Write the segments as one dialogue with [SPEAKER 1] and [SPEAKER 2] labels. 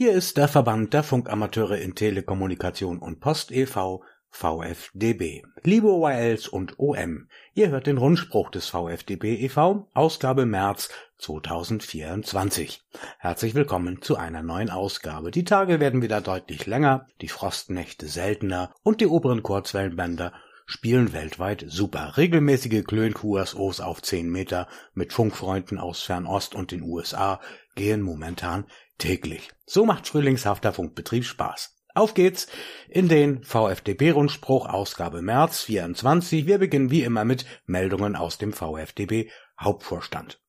[SPEAKER 1] Hier ist der Verband der Funkamateure in Telekommunikation und Post e.V. VfDB. Liebe ORLs und OM, ihr hört den Rundspruch des VfDB e.V., Ausgabe März 2024. Herzlich willkommen zu einer neuen Ausgabe. Die Tage werden wieder deutlich länger, die Frostnächte seltener und die oberen Kurzwellenbänder spielen weltweit super. Regelmäßige Klön-QSOs auf 10 Meter mit Funkfreunden aus Fernost und den USA gehen momentan täglich. So macht frühlingshafter Funkbetrieb Spaß. Auf geht's in den VfDB-Rundspruch Ausgabe März 24. Wir beginnen wie immer mit Meldungen aus dem VfDB Hauptvorstand.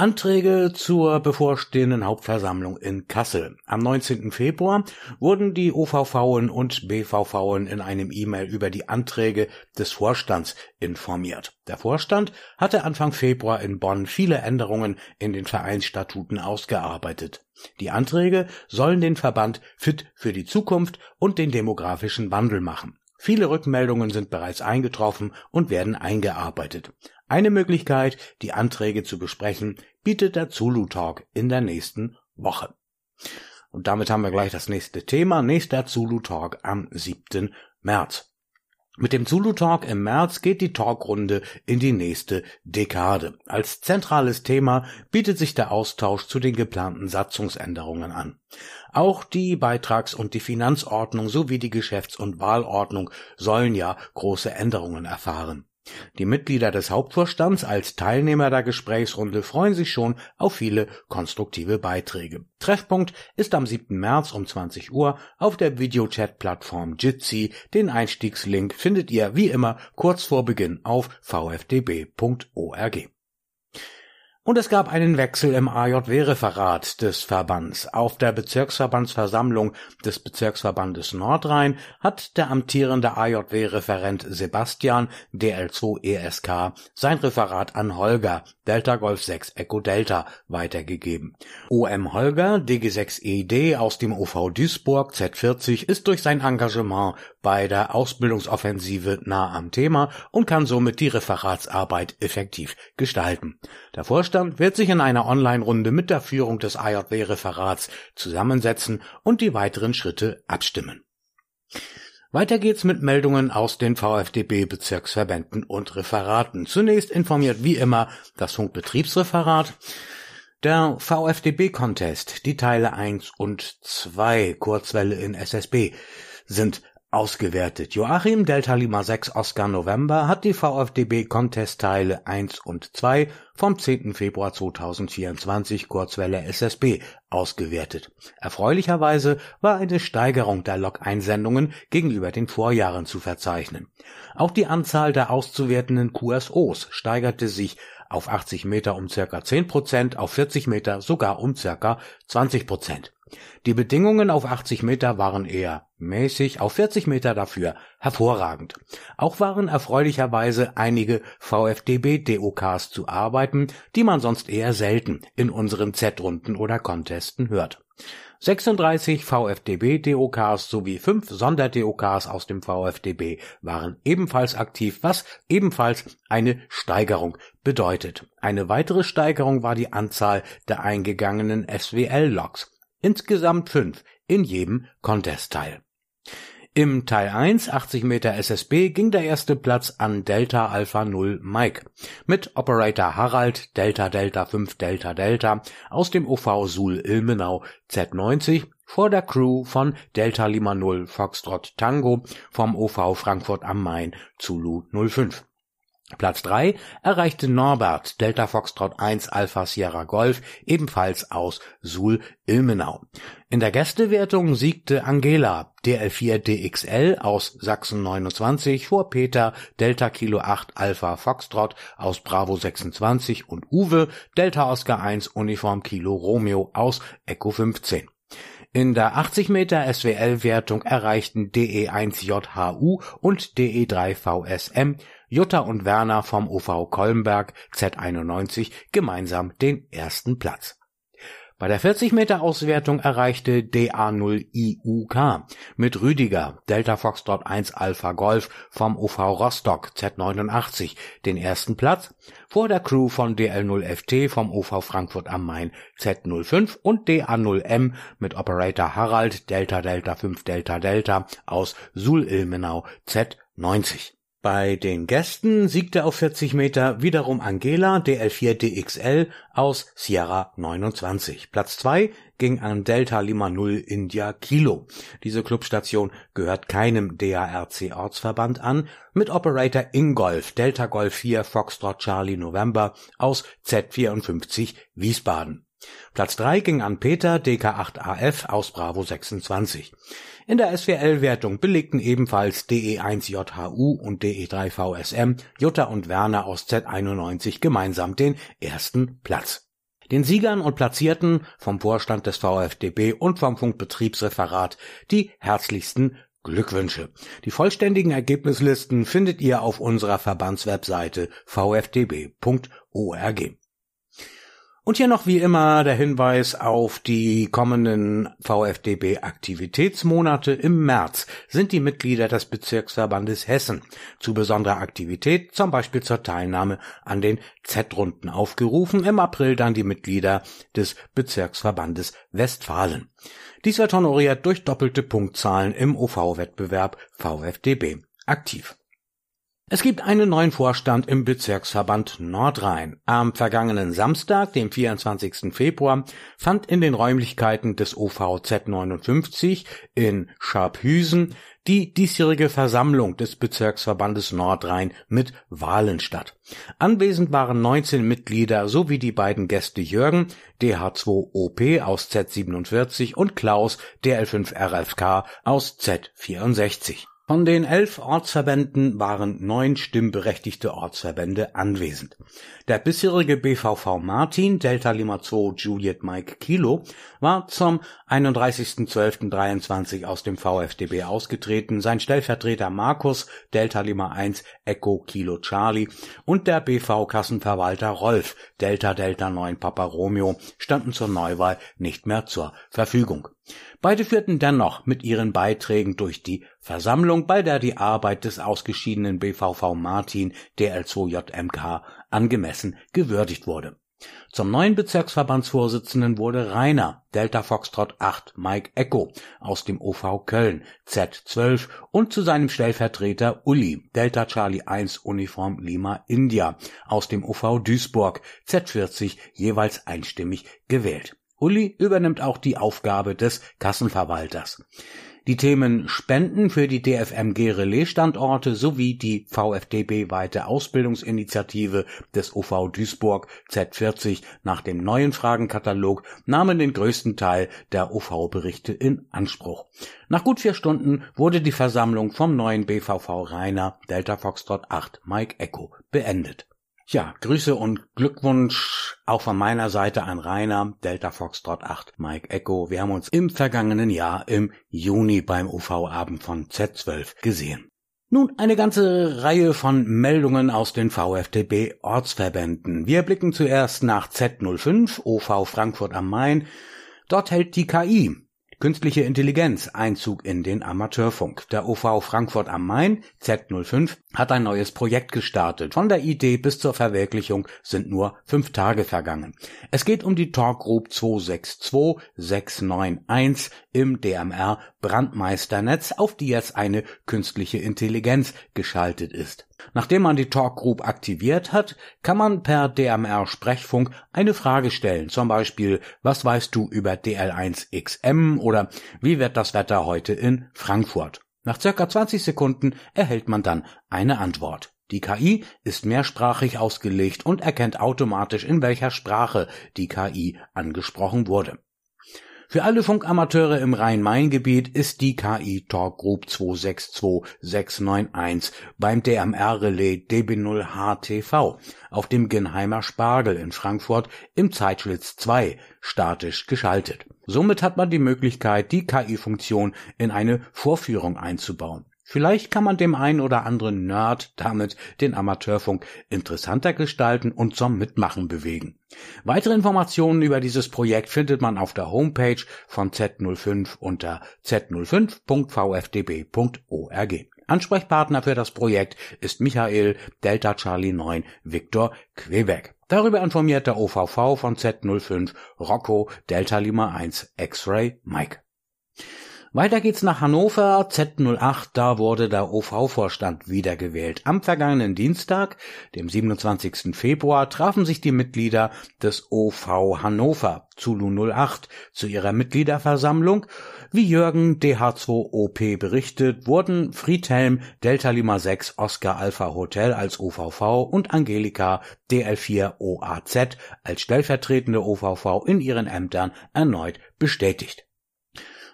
[SPEAKER 1] Anträge zur bevorstehenden Hauptversammlung in Kassel. Am 19. Februar wurden die OVVen und BVVen in einem E-Mail über die Anträge des Vorstands informiert. Der Vorstand hatte Anfang Februar in Bonn viele Änderungen in den Vereinsstatuten ausgearbeitet. Die Anträge sollen den Verband fit für die Zukunft und den demografischen Wandel machen. Viele Rückmeldungen sind bereits eingetroffen und werden eingearbeitet. Eine Möglichkeit, die Anträge zu besprechen, bietet der Zulu Talk in der nächsten Woche. Und damit haben wir gleich das nächste Thema. Nächster Zulu Talk am 7. März. Mit dem Zulu Talk im März geht die Talkrunde in die nächste Dekade. Als zentrales Thema bietet sich der Austausch zu den geplanten Satzungsänderungen an. Auch die Beitrags- und die Finanzordnung sowie die Geschäfts- und Wahlordnung sollen ja große Änderungen erfahren. Die Mitglieder des Hauptvorstands als Teilnehmer der Gesprächsrunde freuen sich schon auf viele konstruktive Beiträge. Treffpunkt ist am 7. März um 20 Uhr auf der Videochat-Plattform Jitsi. Den Einstiegslink findet ihr wie immer kurz vor Beginn auf vfdb.org. Und es gab einen Wechsel im AJW-Referat des Verbands. Auf der Bezirksverbandsversammlung des Bezirksverbandes Nordrhein hat der amtierende AJW-Referent Sebastian DL2 ESK sein Referat an Holger Delta Golf 6 Echo Delta weitergegeben. OM Holger DG6ED e aus dem OV Duisburg Z40 ist durch sein Engagement bei der Ausbildungsoffensive nah am Thema und kann somit die Referatsarbeit effektiv gestalten. Der Vorstand Vorstand wird sich in einer Online-Runde mit der Führung des AJW-Referats zusammensetzen und die weiteren Schritte abstimmen. Weiter geht's mit Meldungen aus den VfDB-Bezirksverbänden und Referaten. Zunächst informiert wie immer das Funkbetriebsreferat. Der VfDB-Contest, die Teile 1 und 2, Kurzwelle in SSB, sind ausgewertet. Joachim Delta Lima 6 Oscar November hat die VfDB Contest Teile 1 und 2 vom 10. Februar 2024 Kurzwelle SSB ausgewertet. Erfreulicherweise war eine Steigerung der Log-Einsendungen gegenüber den Vorjahren zu verzeichnen. Auch die Anzahl der auszuwertenden QSOs steigerte sich auf 80 Meter um circa 10 Prozent, auf 40 Meter sogar um circa 20 Prozent. Die Bedingungen auf 80 Meter waren eher mäßig, auf 40 Meter dafür hervorragend. Auch waren erfreulicherweise einige VfDB-DOKs zu arbeiten, die man sonst eher selten in unseren Z-Runden oder Contesten hört. 36 VfDB-DOKs sowie 5 Sonder-DOKs aus dem VfDB waren ebenfalls aktiv, was ebenfalls eine Steigerung bedeutet. Eine weitere Steigerung war die Anzahl der eingegangenen SWL-Logs. Insgesamt fünf in jedem Contest-Teil. Im Teil 1, 80 Meter SSB, ging der erste Platz an Delta Alpha 0 Mike mit Operator Harald Delta Delta 5 Delta Delta aus dem OV Suhl Ilmenau Z90 vor der Crew von Delta Lima 0 Foxtrot Tango vom OV Frankfurt am Main Zulu 05. Platz 3 erreichte Norbert Delta Foxtrot 1 Alpha Sierra Golf ebenfalls aus Suhl Ilmenau. In der Gästewertung siegte Angela DL4 DXL aus Sachsen 29 vor Peter Delta Kilo 8 Alpha Foxtrot aus Bravo 26 und Uwe Delta Oscar 1 Uniform Kilo Romeo aus Echo 15. In der 80 Meter SWL-Wertung erreichten DE1JHU und DE3VSM Jutta und Werner vom OV Kolmberg Z91 gemeinsam den ersten Platz. Bei der 40 Meter Auswertung erreichte DA0IUK mit Rüdiger Delta Foxtrot 1 Alpha Golf vom UV Rostock Z89 den ersten Platz vor der Crew von DL0FT vom UV Frankfurt am Main Z05 und DA0M mit Operator Harald Delta Delta 5 Delta Delta aus Suhl-Ilmenau Z90. Bei den Gästen siegte auf 40 Meter wiederum Angela DL4 DXL aus Sierra 29. Platz 2 ging an Delta Lima 0 India Kilo. Diese Clubstation gehört keinem DARC Ortsverband an, mit Operator Ingolf Delta Golf 4 Foxtrot Charlie November aus Z54 Wiesbaden. Platz 3 ging an Peter DK8AF aus Bravo 26. In der SWL-Wertung belegten ebenfalls DE1JHU und DE3VSM Jutta und Werner aus Z91 gemeinsam den ersten Platz. Den Siegern und Platzierten vom Vorstand des VfDB und vom Funkbetriebsreferat die herzlichsten Glückwünsche. Die vollständigen Ergebnislisten findet ihr auf unserer Verbandswebseite vfdb.org. Und hier noch wie immer der Hinweis auf die kommenden VfDB-Aktivitätsmonate. Im März sind die Mitglieder des Bezirksverbandes Hessen zu besonderer Aktivität, zum Beispiel zur Teilnahme an den Z-Runden aufgerufen. Im April dann die Mitglieder des Bezirksverbandes Westfalen. Dies wird honoriert durch doppelte Punktzahlen im OV-Wettbewerb VfDB aktiv. Es gibt einen neuen Vorstand im Bezirksverband Nordrhein. Am vergangenen Samstag, dem 24. Februar, fand in den Räumlichkeiten des OVZ 59 in Scharphüsen die diesjährige Versammlung des Bezirksverbandes Nordrhein mit Wahlen statt. Anwesend waren 19 Mitglieder sowie die beiden Gäste Jürgen, DH2OP aus Z47 und Klaus, DL5RFK aus Z64. Von den elf Ortsverbänden waren neun stimmberechtigte Ortsverbände anwesend. Der bisherige BVV Martin Delta Lima 2 Juliet Mike Kilo war zum 31.12.23 aus dem VfDB ausgetreten, sein Stellvertreter Markus Delta Lima 1 Echo Kilo Charlie und der BV Kassenverwalter Rolf Delta Delta 9 Papa Romeo standen zur Neuwahl nicht mehr zur Verfügung. Beide führten dennoch mit ihren Beiträgen durch die Versammlung, bei der die Arbeit des ausgeschiedenen BVV Martin DL2JMK angemessen gewürdigt wurde. Zum neuen Bezirksverbandsvorsitzenden wurde Rainer Delta Foxtrot 8 Mike Echo aus dem OV Köln Z12 und zu seinem Stellvertreter Uli Delta Charlie 1 Uniform Lima India aus dem OV Duisburg Z40 jeweils einstimmig gewählt. Uli übernimmt auch die Aufgabe des Kassenverwalters. Die Themen Spenden für die DFMG Relais-Standorte sowie die VfDB-weite Ausbildungsinitiative des OV Duisburg Z40 nach dem neuen Fragenkatalog nahmen den größten Teil der OV-Berichte in Anspruch. Nach gut vier Stunden wurde die Versammlung vom neuen BVV Rainer Delta Foxtrot 8 Mike Echo beendet. Ja, Grüße und Glückwunsch auch von meiner Seite an Rainer, Delta Foxtrot 8, Mike Echo. Wir haben uns im vergangenen Jahr im Juni beim UV-Abend von Z12 gesehen. Nun eine ganze Reihe von Meldungen aus den VfDB Ortsverbänden. Wir blicken zuerst nach Z05, OV Frankfurt am Main. Dort hält die KI Künstliche Intelligenz Einzug in den Amateurfunk. Der OV Frankfurt am Main Z05 hat ein neues Projekt gestartet. Von der Idee bis zur Verwirklichung sind nur fünf Tage vergangen. Es geht um die Talk Group 262 691 im DMR Brandmeisternetz, auf die jetzt eine künstliche Intelligenz geschaltet ist. Nachdem man die Talk Group aktiviert hat, kann man per DMR Sprechfunk eine Frage stellen, zum Beispiel, was weißt du über DL1XM oder wie wird das Wetter heute in Frankfurt? Nach circa 20 Sekunden erhält man dann eine Antwort. Die KI ist mehrsprachig ausgelegt und erkennt automatisch, in welcher Sprache die KI angesprochen wurde. Für alle Funkamateure im Rhein-Main-Gebiet ist die KI Talk Group 262691 beim DMR-Relais DB0HTV auf dem Genheimer Spargel in Frankfurt im Zeitschlitz 2 statisch geschaltet. Somit hat man die Möglichkeit, die KI-Funktion in eine Vorführung einzubauen. Vielleicht kann man dem einen oder anderen Nerd damit den Amateurfunk interessanter gestalten und zum Mitmachen bewegen. Weitere Informationen über dieses Projekt findet man auf der Homepage von Z05 unter z05.vfdb.org. Ansprechpartner für das Projekt ist Michael Delta Charlie 9 Victor Quebec. Darüber informiert der OVV von Z05 Rocco Delta Lima 1 X-Ray Mike. Weiter geht's nach Hannover, Z08, da wurde der OV-Vorstand wiedergewählt. Am vergangenen Dienstag, dem 27. Februar, trafen sich die Mitglieder des OV Hannover, Zulu 08, zu ihrer Mitgliederversammlung. Wie Jürgen DH2OP berichtet, wurden Friedhelm Delta Lima 6 Oscar Alpha Hotel als OVV und Angelika DL4 OAZ als stellvertretende OVV in ihren Ämtern erneut bestätigt.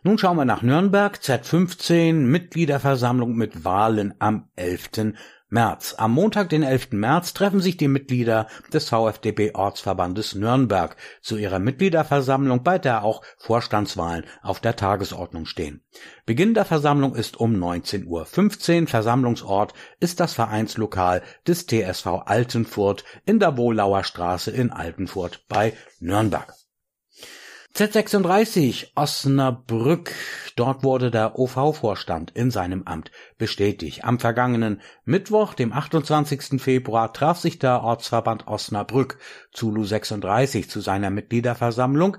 [SPEAKER 1] Nun schauen wir nach Nürnberg, Z15, Mitgliederversammlung mit Wahlen am 11. März. Am Montag, den 11. März, treffen sich die Mitglieder des VfDB Ortsverbandes Nürnberg zu ihrer Mitgliederversammlung, bei der auch Vorstandswahlen auf der Tagesordnung stehen. Beginn der Versammlung ist um 19.15 Uhr. Versammlungsort ist das Vereinslokal des TSV Altenfurt in der Wohlauer Straße in Altenfurt bei Nürnberg. Z36 Osnabrück. Dort wurde der OV-Vorstand in seinem Amt bestätigt. Am vergangenen Mittwoch, dem 28. Februar, traf sich der Ortsverband Osnabrück Zulu 36 zu seiner Mitgliederversammlung.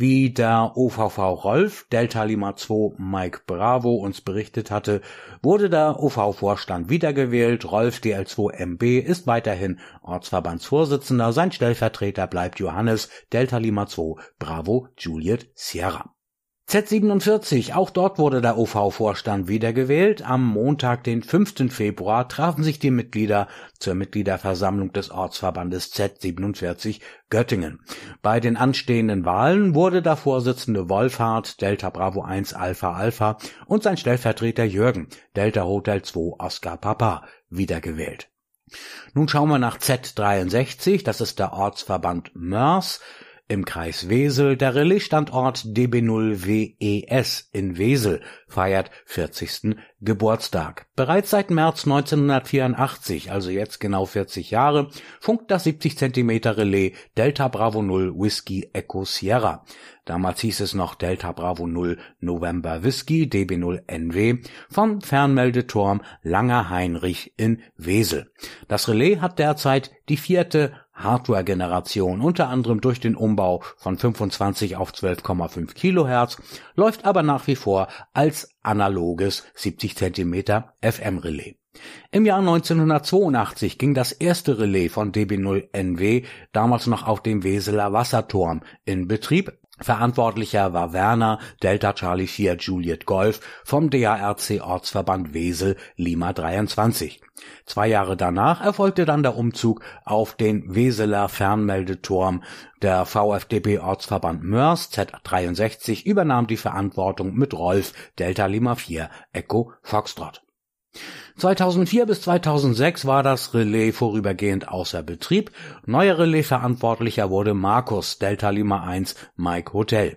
[SPEAKER 1] Wie der OVV Rolf Delta Lima 2 Mike Bravo uns berichtet hatte, wurde der OV-Vorstand wiedergewählt. Rolf DL2MB ist weiterhin Ortsverbandsvorsitzender. Sein Stellvertreter bleibt Johannes Delta Lima 2 Bravo Juliet Sierra. Z47, auch dort wurde der OV-Vorstand wiedergewählt. Am Montag, den 5. Februar, trafen sich die Mitglieder zur Mitgliederversammlung des Ortsverbandes Z47 Göttingen. Bei den anstehenden Wahlen wurde der Vorsitzende Wolfhard Delta Bravo 1 Alpha Alpha und sein Stellvertreter Jürgen Delta Hotel 2 Oscar Papa wiedergewählt. Nun schauen wir nach Z63, das ist der Ortsverband Mörs im Kreis Wesel, der Relaisstandort DB0WES in Wesel feiert 40. Geburtstag. Bereits seit März 1984, also jetzt genau 40 Jahre, funkt das 70 cm Relais Delta Bravo 0 Whiskey Echo Sierra. Damals hieß es noch Delta Bravo 0 November Whisky DB0 NW vom Fernmeldeturm Langer Heinrich in Wesel. Das Relais hat derzeit die vierte Hardware-Generation, unter anderem durch den Umbau von 25 auf 12,5 Kilohertz, läuft aber nach wie vor als analoges 70 cm FM-Relais. Im Jahr 1982 ging das erste Relais von DB0NW, damals noch auf dem Weseler Wasserturm, in Betrieb Verantwortlicher war Werner Delta Charlie 4 Juliet Golf vom DARC Ortsverband Wesel Lima 23. Zwei Jahre danach erfolgte dann der Umzug auf den Weseler Fernmeldeturm. Der VfDB Ortsverband Mörs Z63 übernahm die Verantwortung mit Rolf Delta Lima 4 Echo Foxtrot. 2004 bis 2006 war das Relais vorübergehend außer Betrieb. Neuer Relais-Verantwortlicher wurde Markus Delta Lima 1 Mike Hotel.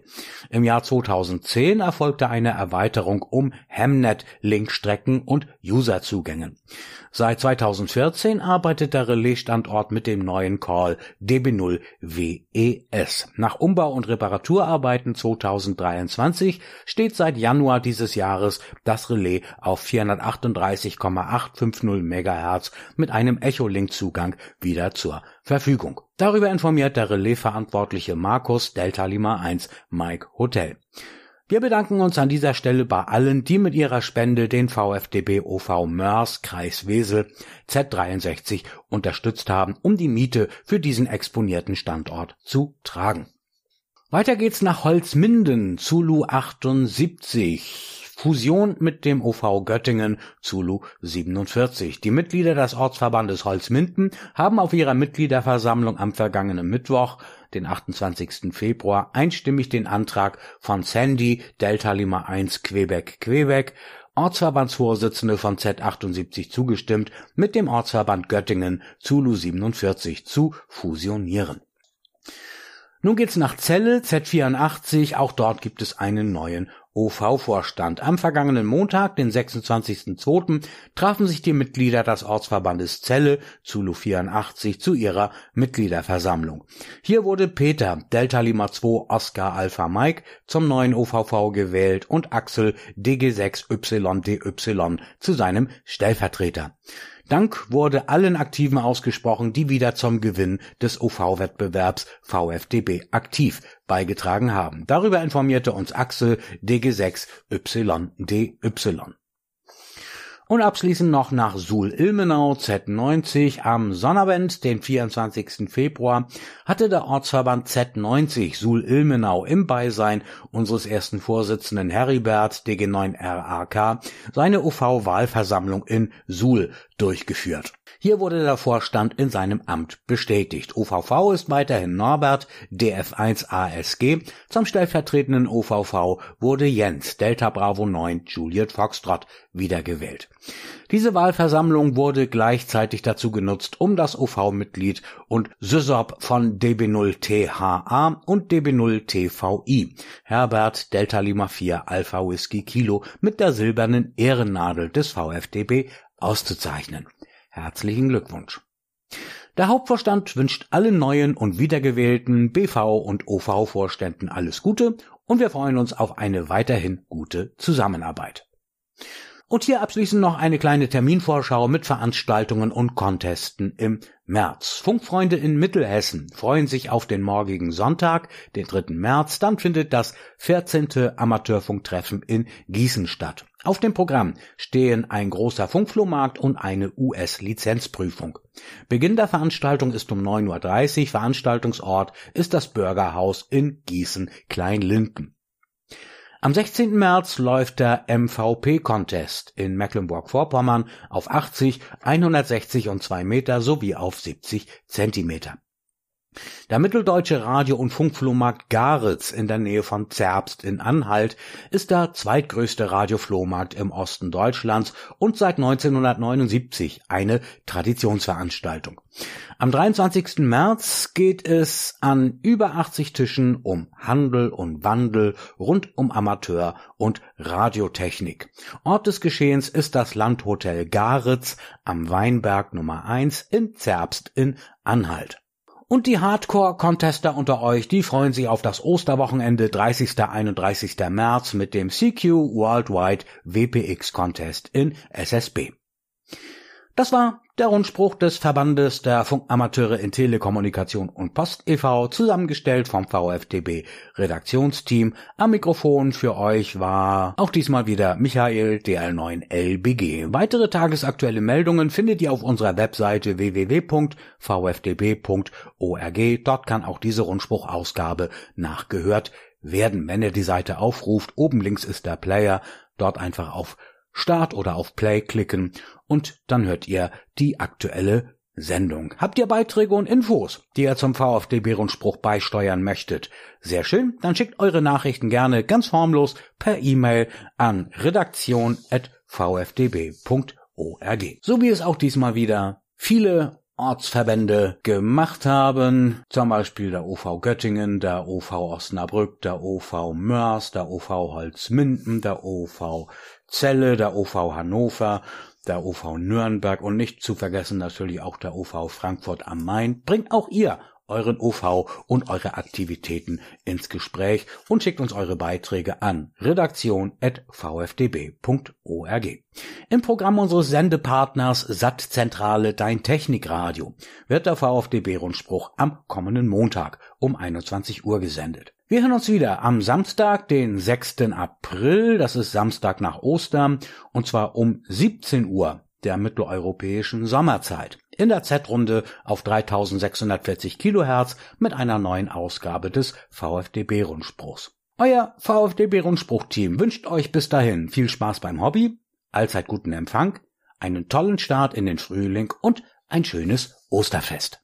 [SPEAKER 1] Im Jahr 2010 erfolgte eine Erweiterung um Hemnet-Linkstrecken und Userzugänge. Seit 2014 arbeitet der Relais-Standort mit dem neuen Call DB0 WES. Nach Umbau- und Reparaturarbeiten 2023 steht seit Januar dieses Jahres das Relais auf 438,850 MHz mit einem Echolink-Zugang wieder zur Verfügung. Darüber informiert der Relais-Verantwortliche Markus Delta Lima 1 Mike Hotel. Wir bedanken uns an dieser Stelle bei allen, die mit ihrer Spende den VfDB OV Mörs Kreis Wesel Z63 unterstützt haben, um die Miete für diesen exponierten Standort zu tragen. Weiter geht's nach Holzminden, Zulu 78. Fusion mit dem OV Göttingen Zulu 47. Die Mitglieder des Ortsverbandes Holzminden haben auf ihrer Mitgliederversammlung am vergangenen Mittwoch, den 28. Februar, einstimmig den Antrag von Sandy Delta Lima 1 Quebec Quebec Ortsverbandsvorsitzende von Z78 zugestimmt, mit dem Ortsverband Göttingen Zulu 47 zu fusionieren. Nun geht's nach Celle, Z84, auch dort gibt es einen neuen OV-Vorstand. Am vergangenen Montag, den 26.02., trafen sich die Mitglieder des Ortsverbandes Celle, Zulu 84, zu ihrer Mitgliederversammlung. Hier wurde Peter, Delta Lima 2 Oscar Alpha Mike, zum neuen OVV gewählt und Axel DG6YDY zu seinem Stellvertreter. Dank wurde allen Aktiven ausgesprochen, die wieder zum Gewinn des OV-Wettbewerbs VfDB aktiv beigetragen haben. Darüber informierte uns Axel DG6YDY. Und abschließend noch nach Suhl-Ilmenau Z90. Am Sonnabend, den 24. Februar, hatte der Ortsverband Z90 Suhl-Ilmenau im Beisein unseres ersten Vorsitzenden Heribert DG9RAK seine OV-Wahlversammlung in Suhl durchgeführt. Hier wurde der Vorstand in seinem Amt bestätigt. OVV ist weiterhin Norbert, DF1 ASG. Zum stellvertretenden OVV wurde Jens, Delta Bravo 9, Juliet Foxtrot, wiedergewählt. Diese Wahlversammlung wurde gleichzeitig dazu genutzt, um das OV-Mitglied und SYSOP von DB0THA und DB0TVI, Herbert Delta Lima 4 Alpha Whisky Kilo, mit der silbernen Ehrennadel des VfDB auszuzeichnen. Herzlichen Glückwunsch. Der Hauptvorstand wünscht allen neuen und wiedergewählten BV und OV Vorständen alles Gute und wir freuen uns auf eine weiterhin gute Zusammenarbeit. Und hier abschließend noch eine kleine Terminvorschau mit Veranstaltungen und Contesten im März. Funkfreunde in Mittelhessen freuen sich auf den morgigen Sonntag, den 3. März. Dann findet das 14. Amateurfunktreffen in Gießen statt. Auf dem Programm stehen ein großer Funkflohmarkt und eine US-Lizenzprüfung. Beginn der Veranstaltung ist um 9.30 Uhr. Veranstaltungsort ist das Bürgerhaus in Gießen-Kleinlinden. Am 16. März läuft der MVP-Contest in Mecklenburg-Vorpommern auf 80, 160 und 2 Meter sowie auf 70 Zentimeter. Der mitteldeutsche Radio- und Funkflohmarkt Garitz in der Nähe von Zerbst in Anhalt ist der zweitgrößte Radioflohmarkt im Osten Deutschlands und seit 1979 eine Traditionsveranstaltung. Am 23. März geht es an über 80 Tischen um Handel und Wandel rund um Amateur- und Radiotechnik. Ort des Geschehens ist das Landhotel Garitz am Weinberg Nummer 1 in Zerbst in Anhalt. Und die Hardcore-Contester unter euch, die freuen sich auf das Osterwochenende 30. 31. März mit dem CQ Worldwide WPX Contest in SSB. Das war der Rundspruch des Verbandes der Funkamateure in Telekommunikation und Post e.V., zusammengestellt vom VfDB Redaktionsteam. Am Mikrofon für euch war auch diesmal wieder Michael DL9LBG. Weitere tagesaktuelle Meldungen findet ihr auf unserer Webseite www.vfdb.org. Dort kann auch diese Rundspruchausgabe nachgehört werden. Wenn ihr die Seite aufruft, oben links ist der Player, dort einfach auf Start oder auf Play klicken und dann hört ihr die aktuelle Sendung. Habt ihr Beiträge und Infos, die ihr zum VfDB-Rundspruch beisteuern möchtet? Sehr schön, dann schickt eure Nachrichten gerne ganz formlos per E-Mail an redaktion.vfdb.org. So wie es auch diesmal wieder viele Ortsverbände gemacht haben, zum Beispiel der OV Göttingen, der OV Osnabrück, der OV Mörs, der OV Holzminden, der OV Celle, der OV Hannover, der OV Nürnberg und nicht zu vergessen natürlich auch der OV Frankfurt am Main. Bringt auch ihr euren OV und eure Aktivitäten ins Gespräch und schickt uns eure Beiträge an redaktion.vfdb.org. Im Programm unseres Sendepartners Sattzentrale Dein Technikradio wird der VfDB-Rundspruch am kommenden Montag um 21 Uhr gesendet. Wir hören uns wieder am Samstag, den 6. April, das ist Samstag nach Ostern, und zwar um 17 Uhr der mitteleuropäischen Sommerzeit. In der Z-Runde auf 3640 Kilohertz mit einer neuen Ausgabe des VfDB-Rundspruchs. Euer VfDB-Rundspruch-Team wünscht euch bis dahin viel Spaß beim Hobby, allzeit guten Empfang, einen tollen Start in den Frühling und ein schönes Osterfest.